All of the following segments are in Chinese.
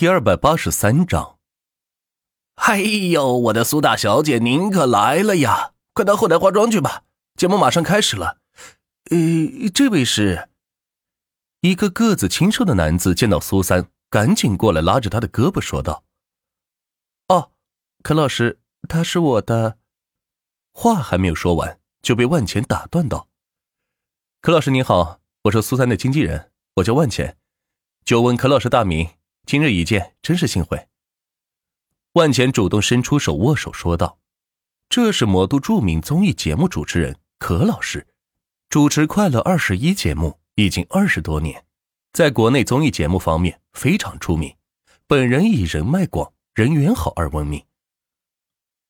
第二百八十三章。哎呦，我的苏大小姐，您可来了呀！快到后台化妆去吧，节目马上开始了。呃，这位是一个个子清瘦的男子，见到苏三，赶紧过来拉着他的胳膊说道：“哦，柯老师，他是我的。”话还没有说完，就被万钱打断道：“柯老师您好，我是苏三的经纪人，我叫万钱。久闻柯老师大名，今日一见，真是幸会。”万钱主动伸出手握手说道：“这是魔都著名综艺节目主持人可老师，主持《快乐二十一》节目已经二十多年，在国内综艺节目方面非常出名。本人以人脉广、人缘好而闻名。”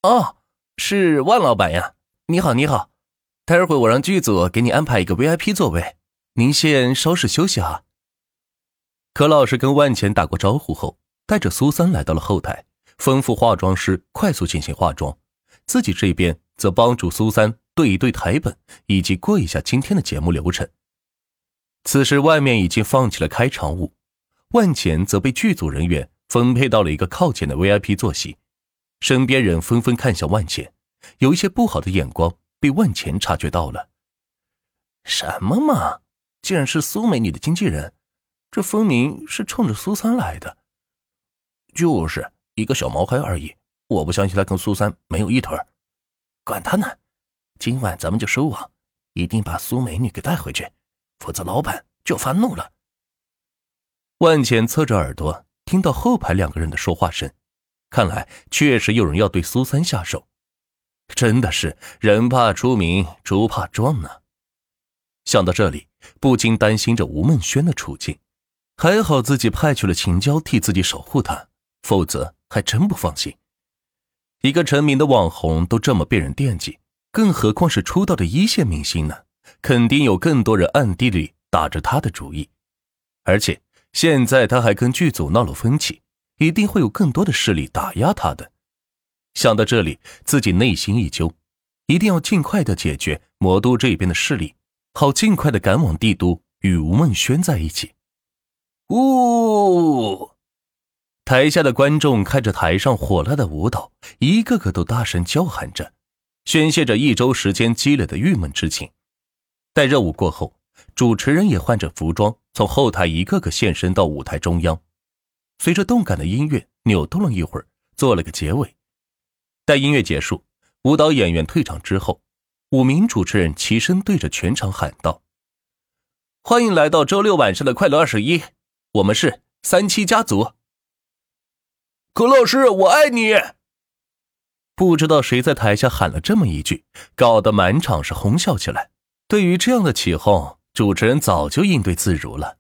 哦，是万老板呀！你好，你好。待会儿我让剧组给你安排一个 VIP 座位，您先稍事休息哈。柯老师跟万钱打过招呼后，带着苏三来到了后台。吩咐化妆师快速进行化妆，自己这边则帮助苏三对一对台本，以及过一下今天的节目流程。此时外面已经放起了开场舞，万钱则被剧组人员分配到了一个靠前的 VIP 坐席，身边人纷纷看向万钱，有一些不好的眼光被万钱察觉到了。什么嘛，竟然是苏美女的经纪人，这分明是冲着苏三来的。就是。一个小毛孩而已，我不相信他跟苏三没有一腿管他呢，今晚咱们就收网，一定把苏美女给带回去，否则老板就发怒了。万茜侧着耳朵听到后排两个人的说话声，看来确实有人要对苏三下手，真的是人怕出名，猪怕壮呢。想到这里，不禁担心着吴梦轩的处境，还好自己派去了秦娇替自己守护他，否则。还真不放心，一个成名的网红都这么被人惦记，更何况是出道的一线明星呢？肯定有更多人暗地里打着他的主意，而且现在他还跟剧组闹了分歧，一定会有更多的势力打压他的。想到这里，自己内心一揪，一定要尽快的解决魔都这边的势力，好尽快的赶往帝都与吴梦轩在一起。呜。台下的观众看着台上火辣的舞蹈，一个个都大声叫喊着，宣泄着一周时间积累的郁闷之情。待热舞过后，主持人也换着服装，从后台一个个现身到舞台中央，随着动感的音乐扭动了一会儿，做了个结尾。待音乐结束，舞蹈演员退场之后，五名主持人齐声对着全场喊道：“欢迎来到周六晚上的快乐二十一，我们是三七家族。”可老师，我爱你。不知道谁在台下喊了这么一句，搞得满场是哄笑起来。对于这样的起哄，主持人早就应对自如了。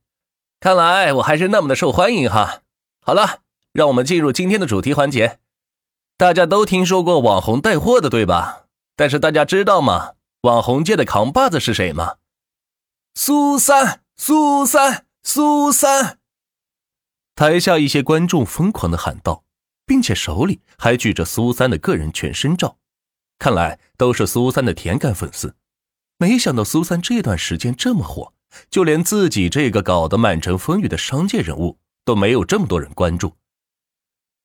看来我还是那么的受欢迎哈。好了，让我们进入今天的主题环节。大家都听说过网红带货的，对吧？但是大家知道吗？网红界的扛把子是谁吗？苏三，苏三，苏三。台下一些观众疯狂的喊道，并且手里还举着苏三的个人全身照，看来都是苏三的铁杆粉丝。没想到苏三这段时间这么火，就连自己这个搞得满城风雨的商界人物都没有这么多人关注。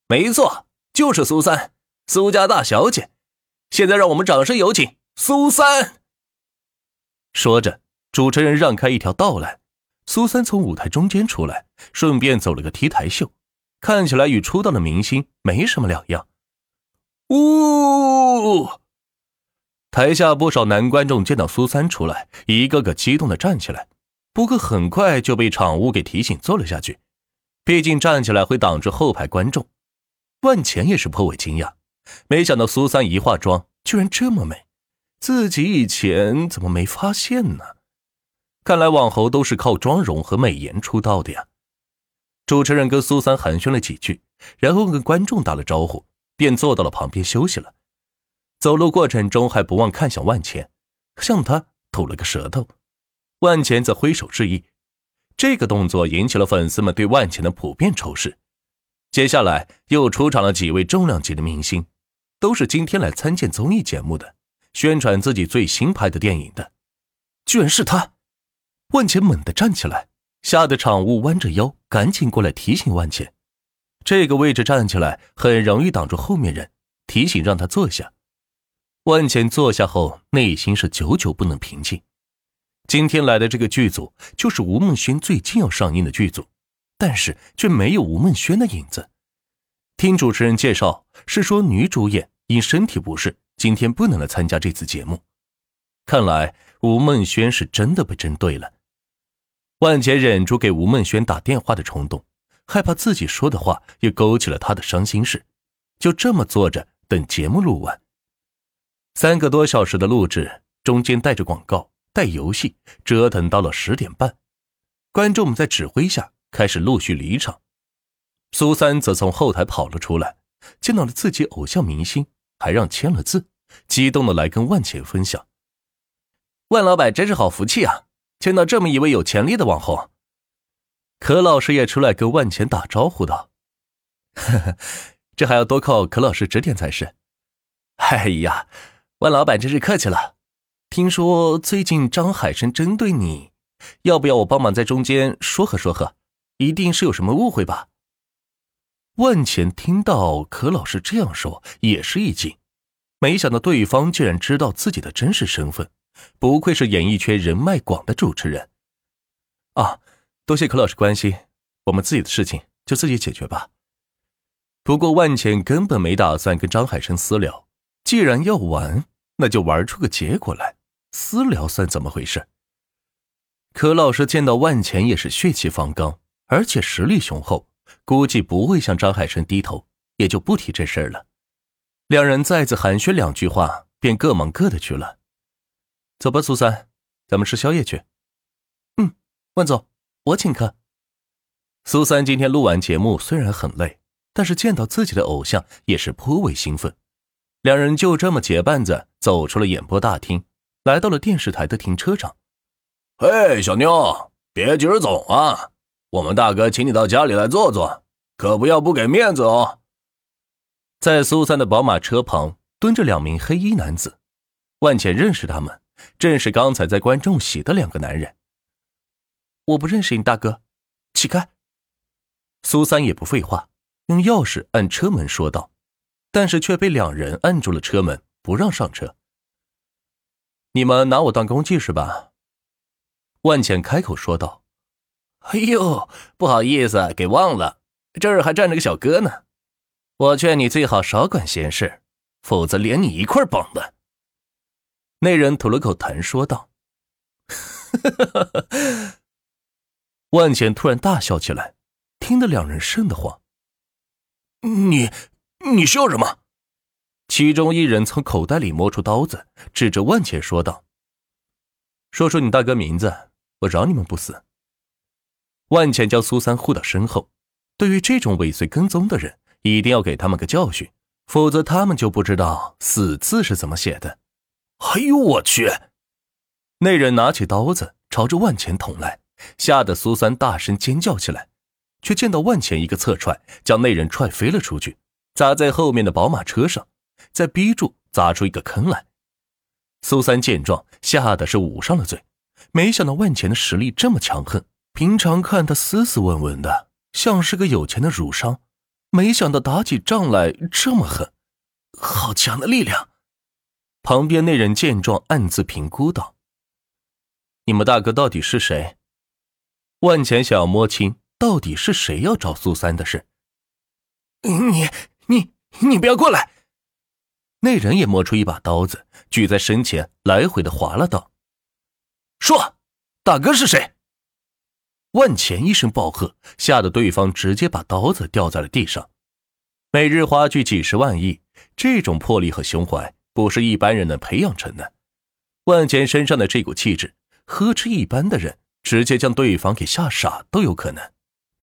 没错，就是苏三，苏家大小姐。现在让我们掌声有请苏三。说着，主持人让开一条道来。苏三从舞台中间出来，顺便走了个 T 台秀，看起来与出道的明星没什么两样。呜！台下不少男观众见到苏三出来，一个个激动的站起来，不过很快就被场务给提醒坐了下去，毕竟站起来会挡住后排观众。万钱也是颇为惊讶，没想到苏三一化妆居然这么美，自己以前怎么没发现呢？看来网红都是靠妆容和美颜出道的呀。主持人跟苏三寒暄了几句，然后跟观众打了招呼，便坐到了旁边休息了。走路过程中还不忘看向万钱，向他吐了个舌头。万钱则挥手致意，这个动作引起了粉丝们对万钱的普遍仇视。接下来又出场了几位重量级的明星，都是今天来参见综艺节目的，宣传自己最新拍的电影的，居然是他。万钱猛地站起来，吓得场务弯着腰，赶紧过来提醒万茜。这个位置站起来很容易挡住后面人，提醒让他坐下。万茜坐下后，内心是久久不能平静。今天来的这个剧组就是吴梦轩最近要上映的剧组，但是却没有吴梦轩的影子。听主持人介绍，是说女主演因身体不适，今天不能来参加这次节目。看来吴梦轩是真的被针对了。万杰忍住给吴梦轩打电话的冲动。害怕自己说的话又勾起了他的伤心事，就这么坐着等节目录完。三个多小时的录制，中间带着广告、带游戏，折腾到了十点半。观众们在指挥下开始陆续离场。苏三则从后台跑了出来，见到了自己偶像明星，还让签了字，激动的来跟万钱分享：“万老板真是好福气啊，见到这么一位有潜力的网红。”可老师也出来跟万钱打招呼道：“呵呵，这还要多靠可老师指点才是。”哎呀，万老板真是客气了。听说最近张海生针对你，要不要我帮忙在中间说和说和？一定是有什么误会吧？万钱听到可老师这样说，也是一惊，没想到对方竟然知道自己的真实身份，不愧是演艺圈人脉广的主持人啊！多谢柯老师关心，我们自己的事情就自己解决吧。不过万茜根本没打算跟张海生私聊，既然要玩，那就玩出个结果来。私聊算怎么回事？柯老师见到万茜也是血气方刚，而且实力雄厚，估计不会向张海生低头，也就不提这事儿了。两人再次寒暄两句话，便各忙各的去了。走吧，苏三，咱们吃宵夜去。嗯，万总。我请客。苏三今天录完节目虽然很累，但是见到自己的偶像也是颇为兴奋。两人就这么结伴着走出了演播大厅，来到了电视台的停车场。嘿，小妞，别急着走啊！我们大哥请你到家里来坐坐，可不要不给面子哦。在苏三的宝马车旁蹲着两名黑衣男子，万茜认识他们，正是刚才在观众席的两个男人。我不认识你大哥，起开！苏三也不废话，用钥匙按车门说道，但是却被两人按住了车门，不让上车。你们拿我当工具是吧？万茜开口说道。哎呦，不好意思，给忘了，这儿还站着个小哥呢。我劝你最好少管闲事，否则连你一块绑的。那人吐了口痰说道。万茜突然大笑起来，听得两人瘆得慌。你，你笑什么？其中一人从口袋里摸出刀子，指着万茜说道：“说出你大哥名字，我饶你们不死。”万茜将苏三护到身后，对于这种尾随跟踪的人，一定要给他们个教训，否则他们就不知道“死”字是怎么写的。哎呦我去！那人拿起刀子朝着万钱捅来。吓得苏三大声尖叫起来，却见到万钱一个侧踹，将那人踹飞了出去，砸在后面的宝马车上，再逼住砸出一个坑来。苏三见状，吓得是捂上了嘴，没想到万钱的实力这么强横，平常看他斯斯文文的，像是个有钱的儒商，没想到打起仗来这么狠，好强的力量。旁边那人见状，暗自评估道：“你们大哥到底是谁？”万钱想要摸清到底是谁要找苏三的事。你你你不要过来！那人也摸出一把刀子，举在身前，来回的划了道：“说，大哥是谁？”万钱一声暴喝，吓得对方直接把刀子掉在了地上。每日花去几十万亿，这种魄力和胸怀不是一般人能培养成的。万钱身上的这股气质，呵斥一般的人。直接将对方给吓傻都有可能。